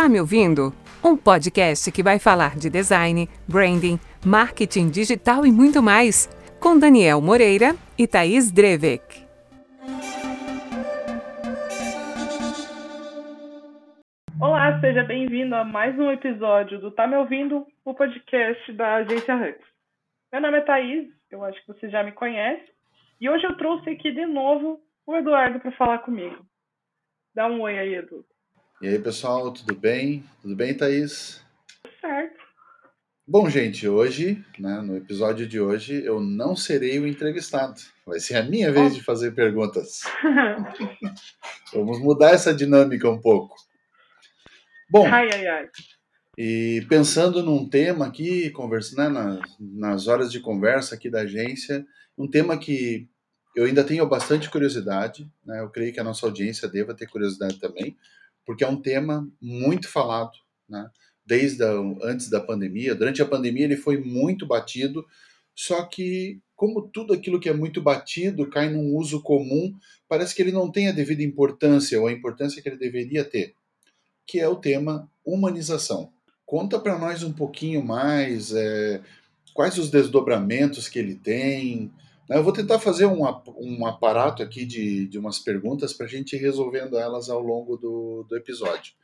Tá me ouvindo? Um podcast que vai falar de design, branding, marketing digital e muito mais, com Daniel Moreira e Thaís Drevek. Olá, seja bem-vindo a mais um episódio do Tá Me Ouvindo, o podcast da agência Hux. Meu nome é Thaís, eu acho que você já me conhece, e hoje eu trouxe aqui de novo o Eduardo para falar comigo. Dá um oi aí, Edu. E aí, pessoal, tudo bem? Tudo bem, Thaís? Certo. Bom, gente, hoje, né, no episódio de hoje, eu não serei o entrevistado. Vai ser a minha vez de fazer perguntas. Vamos mudar essa dinâmica um pouco. Bom, ai, ai, ai. e pensando num tema aqui, conversando né, nas, nas horas de conversa aqui da agência, um tema que eu ainda tenho bastante curiosidade, né, eu creio que a nossa audiência deva ter curiosidade também, porque é um tema muito falado, né? Desde a, antes da pandemia, durante a pandemia ele foi muito batido, só que como tudo aquilo que é muito batido cai num uso comum, parece que ele não tem a devida importância ou a importância que ele deveria ter, que é o tema humanização. Conta para nós um pouquinho mais é, quais os desdobramentos que ele tem, eu vou tentar fazer um, um aparato aqui de, de umas perguntas para a gente ir resolvendo elas ao longo do, do episódio.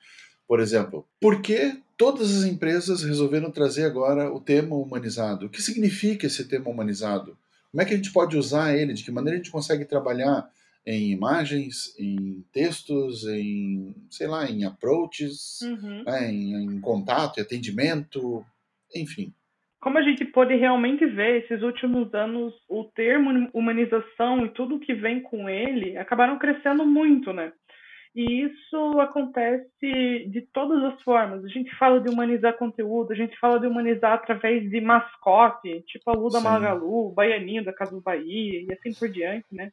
Por exemplo, por que todas as empresas resolveram trazer agora o tema humanizado? O que significa esse tema humanizado? Como é que a gente pode usar ele? De que maneira a gente consegue trabalhar em imagens, em textos, em, sei lá, em approaches, uhum. né, em, em contato, em atendimento, enfim como a gente pôde realmente ver esses últimos anos, o termo humanização e tudo que vem com ele acabaram crescendo muito, né? E isso acontece de todas as formas. A gente fala de humanizar conteúdo, a gente fala de humanizar através de mascote, tipo a Lu da Magalu, o Baianinho da Casa do Bahia e assim por diante, né?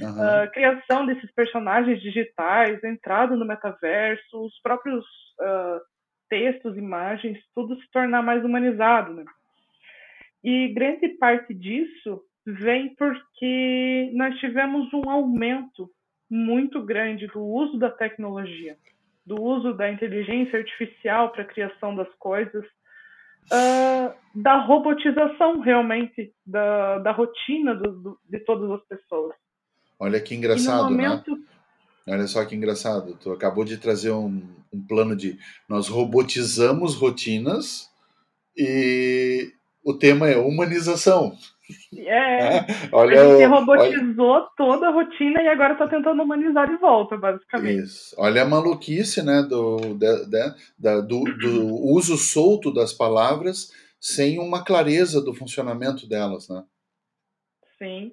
Uhum. Uh, criação desses personagens digitais, entrada no metaverso, os próprios uh, textos, imagens, tudo se tornar mais humanizado, né? E grande parte disso vem porque nós tivemos um aumento muito grande do uso da tecnologia, do uso da inteligência artificial para a criação das coisas, uh, da robotização realmente da, da rotina do, do, de todas as pessoas. Olha que engraçado, né? momento... né? Olha só que engraçado. Tu acabou de trazer um, um plano de nós robotizamos rotinas e o tema é humanização. É, é. Olha, a gente robotizou olha... toda a rotina e agora está tentando humanizar de volta, basicamente. Isso. Olha a maluquice né, do, de, de, da, do, do uso solto das palavras sem uma clareza do funcionamento delas, né? Sim.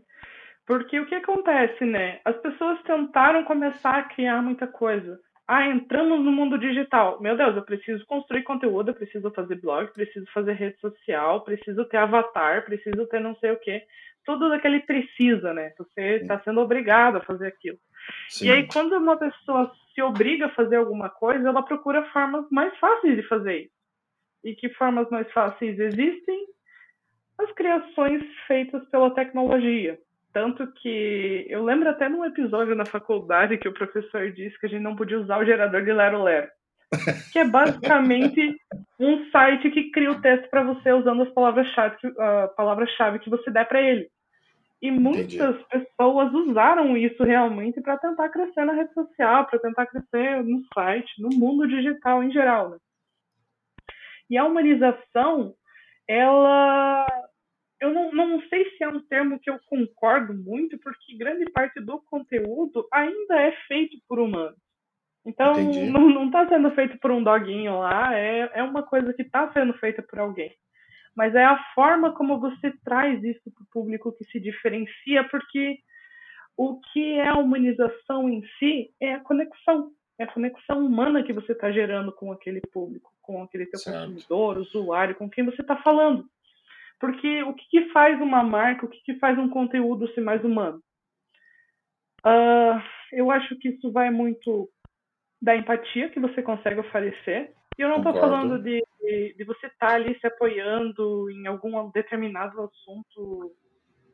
Porque o que acontece, né? As pessoas tentaram começar a criar muita coisa. Ah, entramos no mundo digital. Meu Deus, eu preciso construir conteúdo, eu preciso fazer blog, preciso fazer rede social, preciso ter avatar, preciso ter não sei o quê. Tudo daquele precisa, né? Você está sendo obrigado a fazer aquilo. Sim. E aí, quando uma pessoa se obriga a fazer alguma coisa, ela procura formas mais fáceis de fazer isso. E que formas mais fáceis existem? As criações feitas pela tecnologia. Tanto que eu lembro até num episódio na faculdade que o professor disse que a gente não podia usar o gerador de Lero Lero. Que é basicamente um site que cria o texto para você usando as palavras-chave que, uh, que você der para ele. E muitas Entendi. pessoas usaram isso realmente para tentar crescer na rede social, para tentar crescer no site, no mundo digital em geral. Né? E a humanização, ela eu não, não sei se é um termo que eu concordo muito, porque grande parte do conteúdo ainda é feito por humanos. Então, Entendi. não está sendo feito por um doguinho lá, é, é uma coisa que está sendo feita por alguém. Mas é a forma como você traz isso para o público que se diferencia, porque o que é a humanização em si é a conexão. É a conexão humana que você está gerando com aquele público, com aquele teu certo. consumidor, usuário, com quem você está falando. Porque o que, que faz uma marca, o que, que faz um conteúdo ser mais humano? Uh, eu acho que isso vai muito da empatia que você consegue oferecer. E eu não estou falando de, de, de, você estar tá ali se apoiando em algum determinado assunto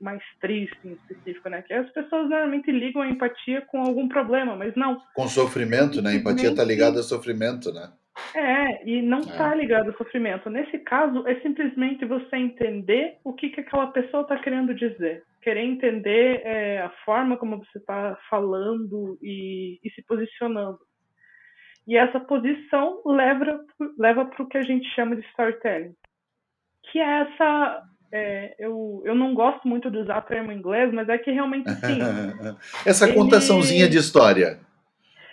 mais triste em específico, né? Que as pessoas normalmente ligam a empatia com algum problema, mas não. Com sofrimento, né? A empatia está ligada ao sofrimento, né? É, e não está é. ligado ao sofrimento. Nesse caso, é simplesmente você entender o que, que aquela pessoa está querendo dizer. Querer entender é, a forma como você está falando e, e, se posicionando. E essa posição leva, leva para o que a gente chama de storytelling. Que é essa. É, eu, eu não gosto muito de usar termo inglês, mas é que realmente sim. essa Ele... contaçãozinha de história.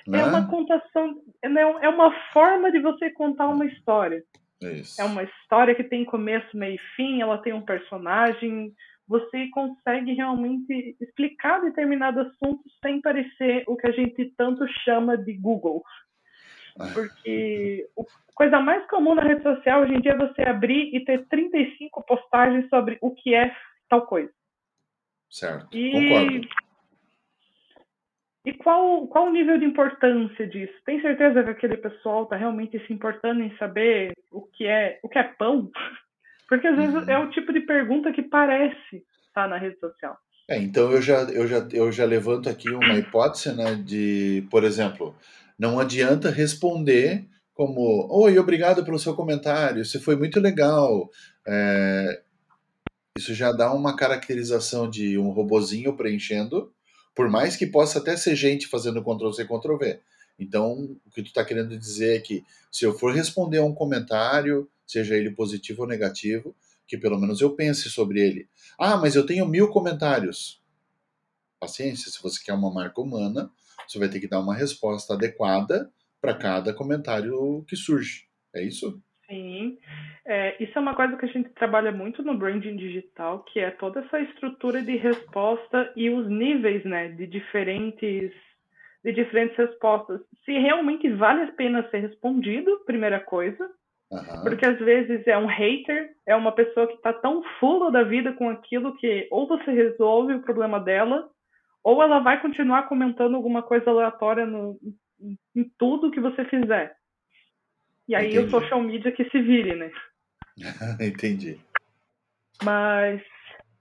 Né? É uma contação, é, é uma forma de você contar uma história. Isso. É uma história que tem começo, meio e fim, ela tem um personagem. Você consegue realmente explicar determinado assunto sem parecer o que a gente tanto chama de Google. Ah. Porque a coisa mais comum na rede social hoje em dia é você abrir e ter 35 postagens sobre o que é tal coisa. Certo, e... concordo e qual, qual o nível de importância disso? Tem certeza que aquele pessoal está realmente se importando em saber o que é, o que é pão? Porque às vezes uhum. é o tipo de pergunta que parece estar tá na rede social. É, então eu já, eu, já, eu já levanto aqui uma hipótese, né, de, por exemplo, não adianta responder como, oi, obrigado pelo seu comentário, isso foi muito legal. É, isso já dá uma caracterização de um robozinho preenchendo, por mais que possa até ser gente fazendo Ctrl-C, Ctrl-V. Então, o que tu está querendo dizer é que se eu for responder a um comentário, seja ele positivo ou negativo, que pelo menos eu pense sobre ele. Ah, mas eu tenho mil comentários. Paciência, se você quer uma marca humana, você vai ter que dar uma resposta adequada para cada comentário que surge. É isso? Sim. É, isso é uma coisa que a gente trabalha muito no branding digital, que é toda essa estrutura de resposta e os níveis, né, de diferentes de diferentes respostas. Se realmente vale a pena ser respondido, primeira coisa, uhum. porque às vezes é um hater, é uma pessoa que está tão full da vida com aquilo que ou você resolve o problema dela, ou ela vai continuar comentando alguma coisa aleatória no, em, em tudo que você fizer. E aí Entendi. o social media que se vire, né? Entendi. Mas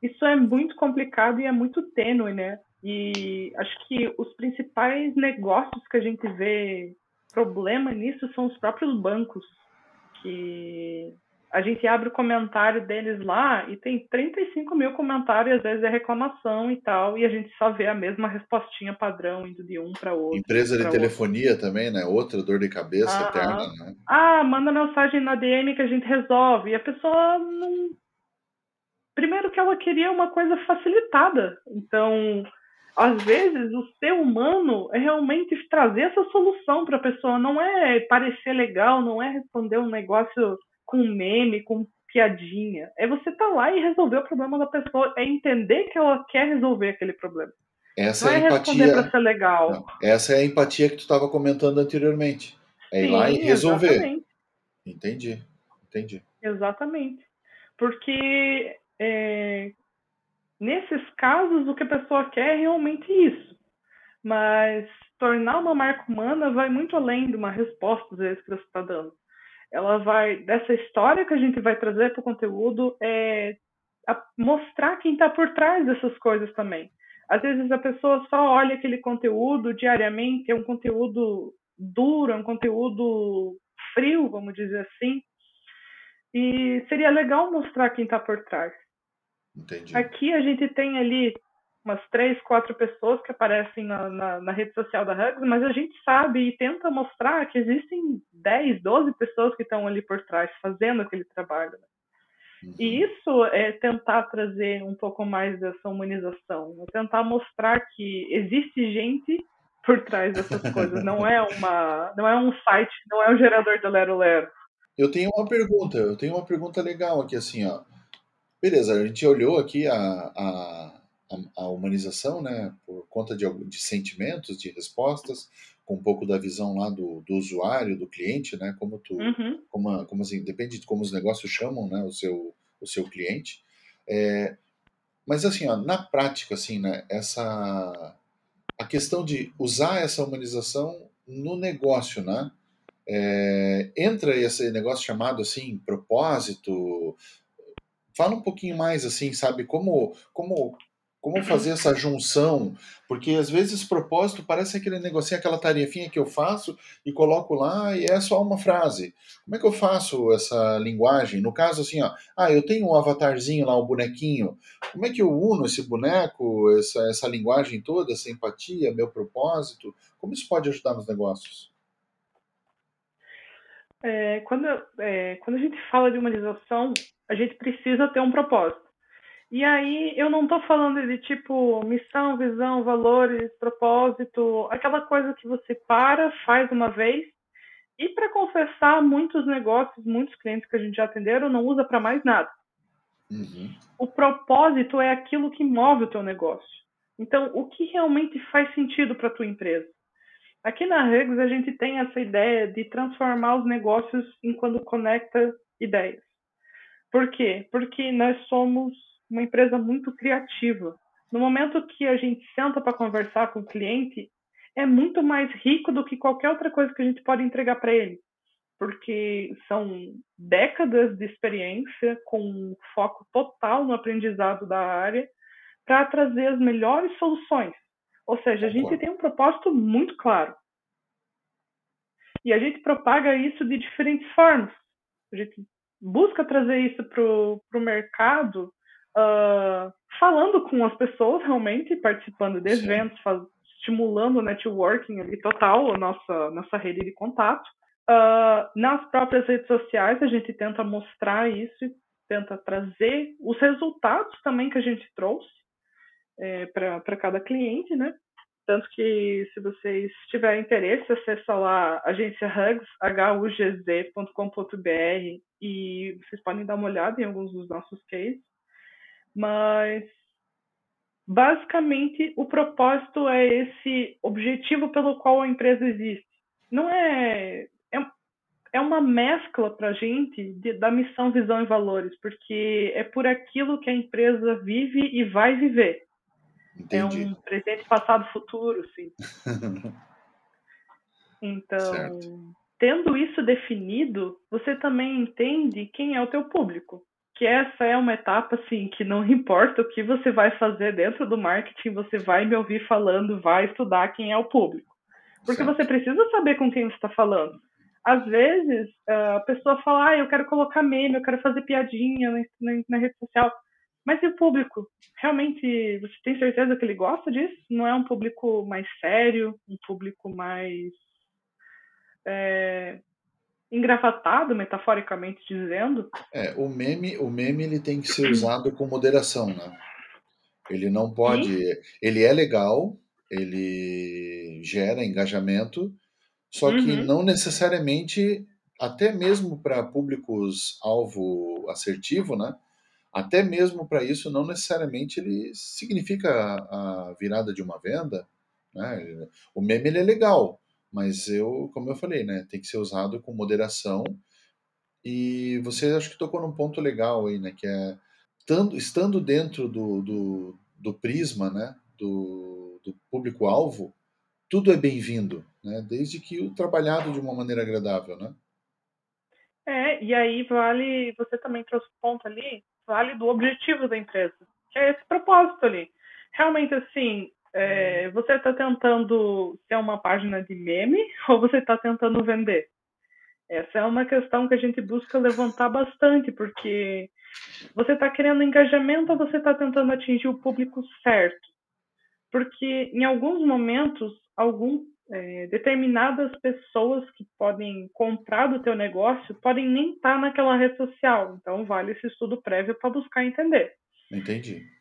isso é muito complicado e é muito tênue, né? E acho que os principais negócios que a gente vê problema nisso são os próprios bancos, que a gente abre o comentário deles lá e tem 35 mil comentários, às vezes é reclamação e tal, e a gente só vê a mesma respostinha padrão indo de um para outro. Empresa de telefonia outro. também, né? Outra dor de cabeça ah, eterna, né? Ah, manda mensagem na DM que a gente resolve. E a pessoa não. Primeiro que ela queria uma coisa facilitada. Então, às vezes, o ser humano é realmente trazer essa solução para a pessoa. Não é parecer legal, não é responder um negócio com meme, com piadinha. É você tá lá e resolver o problema da pessoa, é entender que ela quer resolver aquele problema. Essa não é, é a empatia. Pra ser legal. Não, essa é a empatia que tu estava comentando anteriormente. É ir Sim, lá e resolver. Exatamente. Entendi, entendi. Exatamente. Porque é, nesses casos o que a pessoa quer é realmente isso. Mas tornar uma marca humana vai muito além de uma resposta às vezes que você está dando ela vai dessa história que a gente vai trazer para o conteúdo é mostrar quem está por trás dessas coisas também. Às vezes a pessoa só olha aquele conteúdo diariamente, é um conteúdo duro, é um conteúdo frio, vamos dizer assim, e seria legal mostrar quem está por trás. Entendi. Aqui a gente tem ali umas três, quatro pessoas que aparecem na, na, na, rede social da Hugs, mas a gente sabe e tenta mostrar que existem 10, 12 pessoas que estão ali por trás fazendo aquele trabalho. Né? Uhum. E isso é tentar trazer um pouco mais dessa humanização, é tentar mostrar que existe gente por trás dessas coisas, não é uma, não é um site, não é um gerador de Lero Lero. Eu tenho uma pergunta, eu tenho uma pergunta legal aqui assim, ó. Beleza, a gente olhou aqui a, a a, a humanização, né, por conta de, de sentimentos, de respostas, com um pouco da visão lá do, do usuário, do cliente, né, como tu, uhum. como, como assim, depende de como os negócios chamam, né, o seu, o seu cliente. É, mas assim, ó, na prática, assim, né, essa a questão de usar essa humanização no negócio, né? É, entra esse negócio chamado assim propósito. Fala um pouquinho mais assim, sabe como como como fazer essa junção, porque às vezes propósito parece aquele negocinho, aquela tarefinha que eu faço e coloco lá e é só uma frase. Como é que eu faço essa linguagem? No caso assim, ó, ah, eu tenho um avatarzinho lá, um bonequinho. Como é que eu uno esse boneco, essa, essa linguagem toda, essa empatia, meu propósito? Como isso pode ajudar nos negócios? É, quando, é, quando a gente fala de humanização, a gente precisa ter um propósito. E aí eu não estou falando de tipo missão, visão, valores, propósito, aquela coisa que você para, faz uma vez. E para confessar, muitos negócios, muitos clientes que a gente já atenderam não usa para mais nada. Uhum. O propósito é aquilo que move o teu negócio. Então, o que realmente faz sentido para a tua empresa? Aqui na Regs a gente tem essa ideia de transformar os negócios em quando conecta ideias. Por quê? Porque nós somos uma empresa muito criativa. No momento que a gente senta para conversar com o cliente, é muito mais rico do que qualquer outra coisa que a gente pode entregar para ele. Porque são décadas de experiência com foco total no aprendizado da área para trazer as melhores soluções. Ou seja, a gente tem um propósito muito claro. E a gente propaga isso de diferentes formas. A gente busca trazer isso para o mercado uh, falando com as pessoas realmente, participando de eventos, faz, estimulando o networking ali total, a nossa, nossa rede de contato. Uh, nas próprias redes sociais, a gente tenta mostrar isso e tenta trazer os resultados também que a gente trouxe é, para cada cliente, né? Tanto que, se vocês tiverem interesse, acessa lá agência Hugs, hugz.com.br e vocês podem dar uma olhada em alguns dos nossos cases. Mas basicamente o propósito é esse objetivo pelo qual a empresa existe. Não é é, é uma mescla para a gente de, da missão, visão e valores, porque é por aquilo que a empresa vive e vai viver. Entendi. É um presente, passado, futuro, sim. então, certo. tendo isso definido, você também entende quem é o teu público que essa é uma etapa assim que não importa o que você vai fazer dentro do marketing, você vai me ouvir falando, vai estudar quem é o público, porque certo. você precisa saber com quem você está falando. Às vezes a pessoa fala, ah, eu quero colocar meme, eu quero fazer piadinha na, na, na rede social, mas e o público? Realmente você tem certeza que ele gosta disso? Não é um público mais sério, um público mais é, engravatado, metaforicamente dizendo. É, o meme, o meme ele tem que ser usado com moderação, né? Ele não pode, Sim. ele é legal, ele gera engajamento, só que uhum. não necessariamente, até mesmo para públicos alvo assertivo, né? Até mesmo para isso, não necessariamente ele significa a virada de uma venda. Né? O meme ele é legal, mas eu, como eu falei, né, tem que ser usado com moderação. E você acho que tocou num ponto legal aí, né, que é estando, dentro do, do, do prisma, né, do, do público-alvo, tudo é bem-vindo, né, desde que o trabalhado de uma maneira agradável, né? É, e aí vale, você também trouxe um ponto ali, vale do objetivo da empresa, que é esse propósito ali. Realmente, assim, é, você está tentando ser uma página de meme ou você está tentando vender? Essa é uma questão que a gente busca levantar bastante, porque você está querendo engajamento ou você está tentando atingir o público certo? Porque em alguns momentos, algum, é, determinadas pessoas que podem comprar do teu negócio podem nem estar tá naquela rede social. Então vale esse estudo prévio para buscar entender. Entendi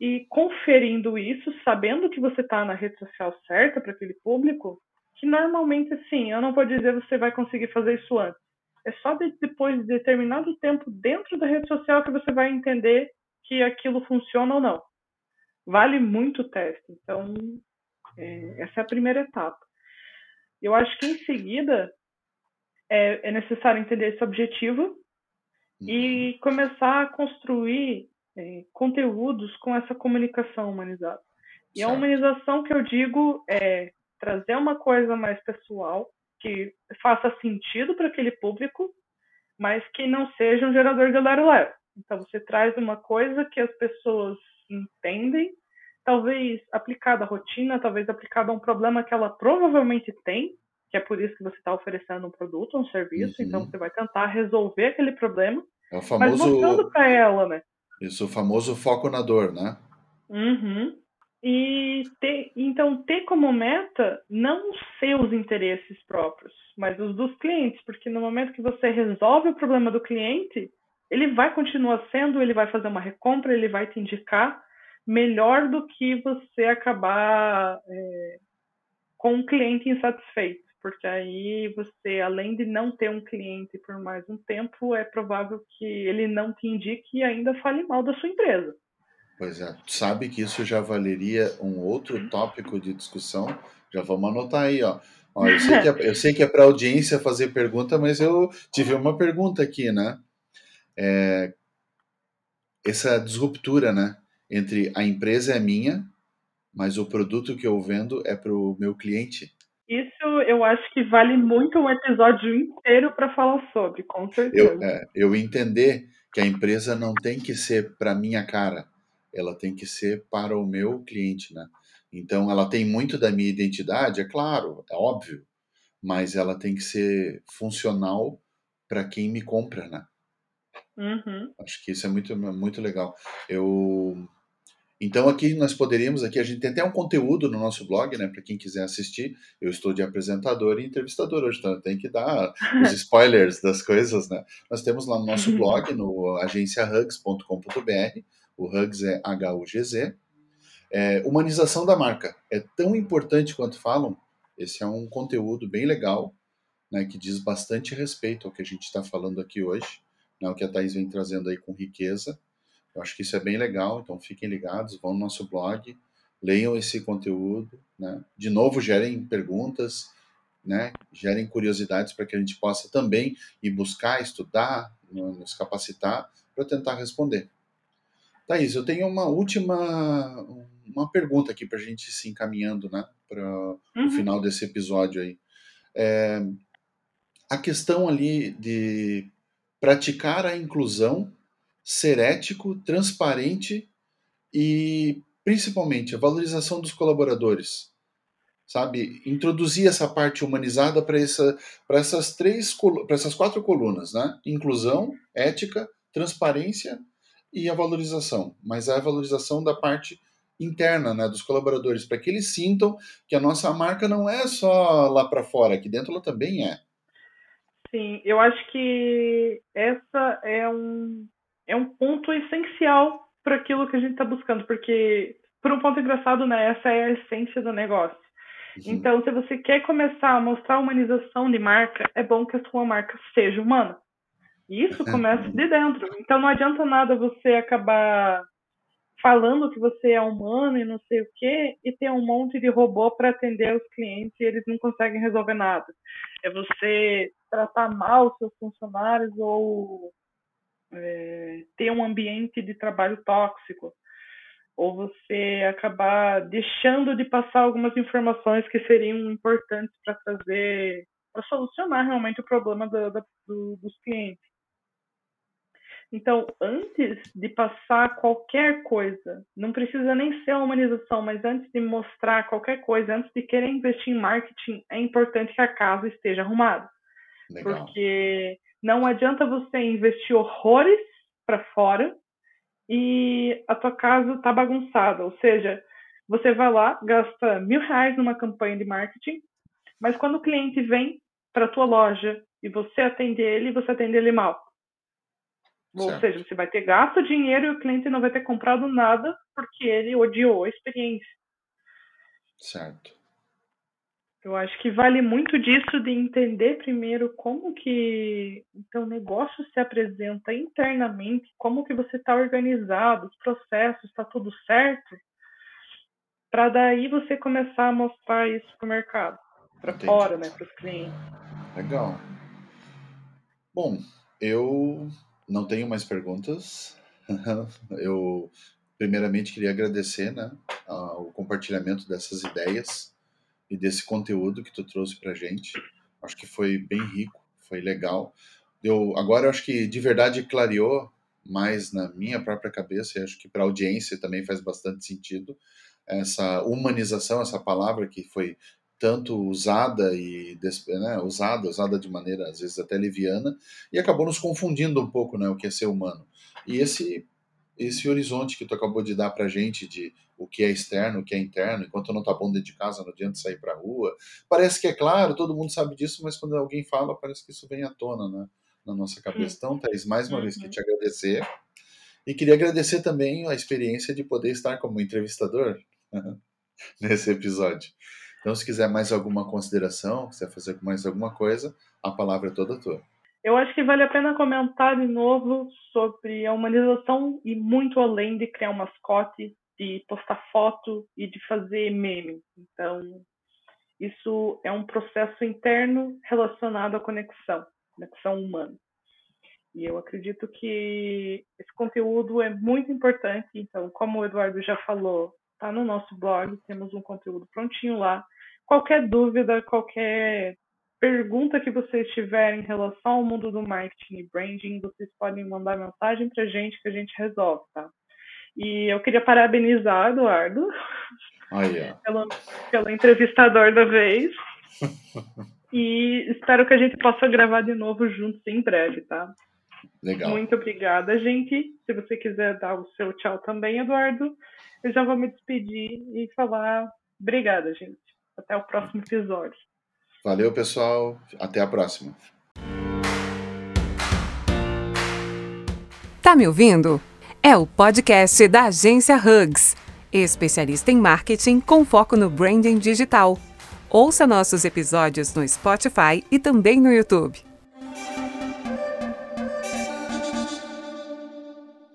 e conferindo isso, sabendo que você está na rede social certa para aquele público, que normalmente, sim, eu não vou dizer você vai conseguir fazer isso antes. É só de, depois de determinado tempo dentro da rede social que você vai entender que aquilo funciona ou não. Vale muito o teste. Então, é, essa é a primeira etapa. Eu acho que em seguida é, é necessário entender esse objetivo e uhum. começar a construir é, conteúdos com essa comunicação humanizada. E certo. a humanização que eu digo é trazer uma coisa mais pessoal, que faça sentido para aquele público, mas que não seja um gerador de lero-lero. Então, você traz uma coisa que as pessoas entendem, talvez aplicado à rotina, talvez aplicado a um problema que ela provavelmente tem, que é por isso que você está oferecendo um produto, um serviço, então Uhum. você vai tentar resolver aquele problema, É o mas famoso, mostrando para ela, né? Isso, o famoso foco na dor, né? Uhum. E ter, então ter como meta não os seus interesses próprios, mas os dos clientes, porque no momento que você resolve o problema do cliente, ele vai continuar sendo, ele vai fazer uma recompra, ele vai te indicar melhor do que você acabar é, com um cliente insatisfeito, porque aí você, além de não ter um cliente por mais um tempo, é provável que ele não te indique e ainda fale mal da sua empresa. Pois é, sabe que isso já valeria um outro tópico de discussão. Já vamos anotar aí, ó. Ó, eu sei que é, eu sei que é para audiência fazer pergunta, mas eu tive uma pergunta aqui, né? É, essa disruptura, né? Entre a empresa é minha, mas o produto que eu vendo é para o meu cliente. Eu acho que vale muito um episódio inteiro para falar sobre, com certeza. Eu, é, eu entender que a empresa não tem que ser para minha cara, ela tem que ser para o meu cliente, né? Então ela tem muito da minha identidade, é claro, é óbvio, mas ela tem que ser funcional para quem me compra, né? Uhum. Acho que isso é muito, muito legal. Eu então aqui nós poderíamos aqui a gente tem até um conteúdo no nosso blog, né, para quem quiser assistir. Eu estou de apresentador e entrevistador hoje, então eu tenho que dar os spoilers das coisas, né? Nós temos lá no nosso blog no agenciahugs.com.br. O Hugs é H U G Z. É, humanização da marca é tão importante quanto falam. Esse é um conteúdo bem legal, né, que diz bastante respeito ao que a gente está falando aqui hoje, né, o que a Thais vem trazendo aí com riqueza. Eu acho que isso é bem legal, então fiquem ligados, vão no nosso blog, leiam esse conteúdo, né? De novo, gerem perguntas, né? Gerem curiosidades para que a gente possa também ir buscar, estudar, nos capacitar para tentar responder. Thaís, eu tenho uma última uma pergunta aqui para a gente se encaminhando, né? Para uhum. o final desse episódio aí. É, a questão ali de praticar a inclusão ser ético, transparente e principalmente a valorização dos colaboradores. Sabe, introduzir essa parte humanizada para essa, essas três para essas quatro colunas, né? Inclusão, ética, transparência e a valorização. Mas é a valorização da parte interna, né, dos colaboradores, para que eles sintam que a nossa marca não é só lá para fora, aqui dentro ela também é. Sim, eu acho que essa é um é um ponto essencial para aquilo que a gente está buscando, porque, por um ponto engraçado, né, essa é a essência do negócio. Uhum. Então, se você quer começar a mostrar a humanização de marca, é bom que a sua marca seja humana. E isso começa de dentro. Então, não adianta nada você acabar falando que você é humano e não sei o quê, e ter um monte de robô para atender os clientes e eles não conseguem resolver nada. É você tratar mal os seus funcionários ou é, ter um ambiente de trabalho tóxico, ou você acabar deixando de passar algumas informações que seriam importantes para trazer, para solucionar realmente o problema do, do, dos clientes. Então, antes de passar qualquer coisa, não precisa nem ser a humanização, mas antes de mostrar qualquer coisa, antes de querer investir em marketing, é importante que a casa esteja arrumada. Legal. Porque não adianta você investir horrores para fora e a tua casa tá bagunçada. Ou seja, você vai lá, gasta mil reais numa campanha de marketing, mas quando o cliente vem para tua loja e você atende ele, você atende ele mal. Ou Certo. seja, você vai ter gasto dinheiro e o cliente não vai ter comprado nada porque ele odiou a experiência. Certo. Eu acho que vale muito disso de entender primeiro como que o teu negócio se apresenta internamente, como que você está organizado, os processos, está tudo certo, para daí você começar a mostrar isso para o mercado, para fora, né, para os clientes. Legal. Bom, eu não tenho mais perguntas. eu primeiramente queria agradecer, né, o compartilhamento dessas ideias e desse conteúdo que tu trouxe pra gente. Acho que foi bem rico, foi legal. Eu agora eu acho que de verdade clareou mais na minha própria cabeça e acho que para a audiência também faz bastante sentido essa humanização, essa palavra que foi tanto usada e né, usada, usada de maneira às vezes até leviana e acabou nos confundindo um pouco, né, o que é ser humano. E esse esse horizonte que tu acabou de dar pra gente de o que é externo, o que é interno, enquanto não tá bom dentro de casa, não adianta sair pra rua. Parece que é claro, todo mundo sabe disso, mas quando alguém fala, parece que isso vem à tona, né, na nossa cabeça. Então, Thaís, mais uma uhum. vez que te agradecer. E queria agradecer também a experiência de poder estar como entrevistador nesse episódio. Então, se quiser mais alguma consideração, quiser fazer mais alguma coisa, a palavra é toda tua. Eu acho que vale a pena comentar de novo sobre a humanização e muito além de criar um mascote, de postar foto e de fazer meme. Então, isso é um processo interno relacionado à conexão, conexão humana. E eu acredito que esse conteúdo é muito importante. Então, como o Eduardo já falou, está no nosso blog, temos um conteúdo prontinho lá. Qualquer dúvida, qualquer pergunta que vocês tiverem em relação ao mundo do marketing e branding, vocês podem mandar mensagem para a gente que a gente resolve, tá? E eu queria parabenizar Eduardo oh, yeah. pelo, pelo entrevistador da vez. e espero que a gente possa gravar de novo juntos em breve, tá? Legal. Muito obrigada, gente. Se você quiser dar o seu tchau também, Eduardo, eu já vou me despedir e falar obrigada, gente. Até o próximo episódio. Valeu, pessoal. Até a próxima. Tá me ouvindo? É o podcast da agência Hugs, especialista em marketing com foco no branding digital. Ouça nossos episódios no Spotify e também no YouTube.